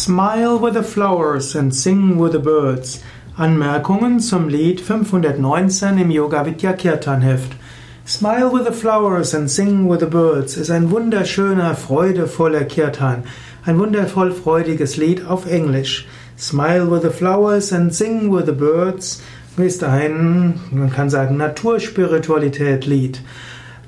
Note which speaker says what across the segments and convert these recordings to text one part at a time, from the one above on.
Speaker 1: Smile with the flowers and sing with the birds. Anmerkungen zum Lied 519 im Yoga Vidya Kirtan Heft. Smile with the flowers and sing with the birds ist ein wunderschöner, freudevoller Kirtan. Ein wundervoll freudiges Lied auf Englisch. Smile with the flowers and sing with the birds ist ein, man kann sagen, Naturspiritualität-Lied.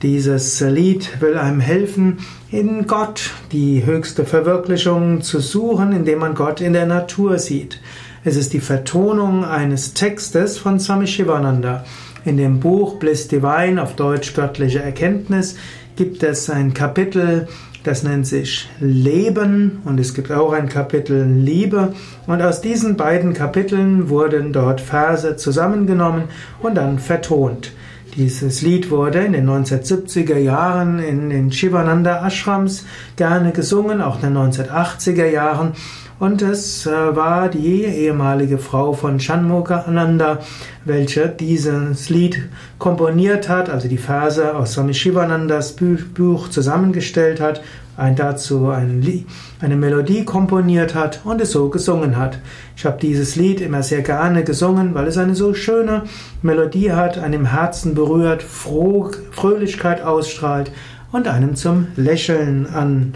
Speaker 1: Dieses Lied will einem helfen, in Gott die höchste Verwirklichung zu suchen, indem man Gott in der Natur sieht. Es ist die Vertonung eines Textes von Swami Shivananda. In dem Buch Bliss Divine auf Deutsch göttliche Erkenntnis gibt es ein Kapitel, das nennt sich Leben und es gibt auch ein Kapitel Liebe und aus diesen beiden Kapiteln wurden dort Verse zusammengenommen und dann vertont. Dieses Lied wurde in den 1970er Jahren in den Shivananda Ashrams gerne gesungen, auch in den 1980er Jahren. Und es äh, war die ehemalige Frau von Shanmukha Ananda, welche dieses Lied komponiert hat, also die Verse aus Swami Shivanandas Buch zusammengestellt hat ein, dazu ein eine Melodie komponiert hat und es so gesungen hat. Ich habe dieses Lied immer sehr gerne gesungen, weil es eine so schöne Melodie hat, einem Herzen berührt, Froh, Fröhlichkeit ausstrahlt und einem zum Lächeln an,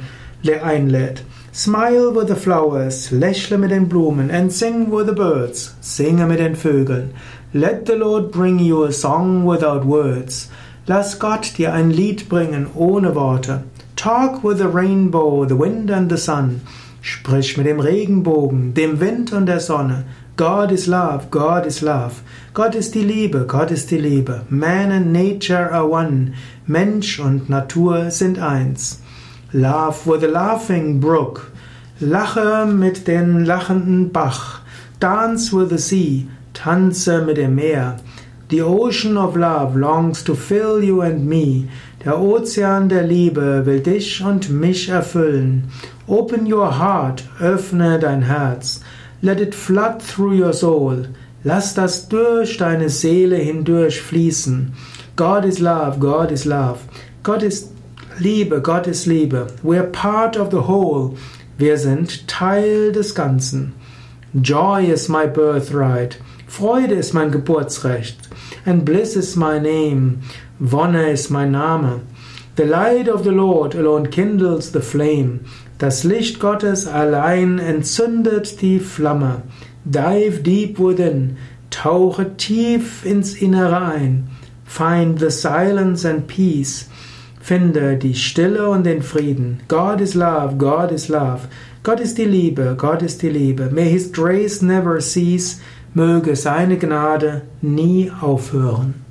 Speaker 1: einlädt. Smile with the flowers, lächle mit den Blumen, and sing with the birds, singe mit den Vögeln. Let the Lord bring you a song without words. Lass Gott dir ein Lied bringen ohne Worte. Talk with the rainbow, the wind and the sun. Sprich mit dem Regenbogen, dem Wind und der Sonne. God is love, God is love. Gott ist die Liebe, Gott ist die Liebe. Man and nature are one. Mensch und Natur sind eins. Laugh with the laughing brook. Lache mit dem lachenden Bach. Dance with the sea. Tanze mit dem Meer. The ocean of love longs to fill you and me. Der Ozean der Liebe will dich und mich erfüllen. Open your heart, öffne dein Herz. Let it flood through your soul. Lass das durch deine Seele hindurch fließen. God is love, God is love. Gott ist Liebe, Gott ist Liebe. We're part of the whole. Wir sind Teil des Ganzen. Joy is my birthright. Freude ist mein Geburtsrecht. And bliss is my name. Wonne ist mein Name. The light of the Lord alone kindles the flame. Das Licht Gottes allein entzündet die Flamme. Dive deep within. Tauche tief ins Innere ein. Find the silence and peace. Finde die Stille und den Frieden. God is love, God is love. Gott ist die Liebe, Gott ist die Liebe. May His grace never cease. Möge seine Gnade nie aufhören.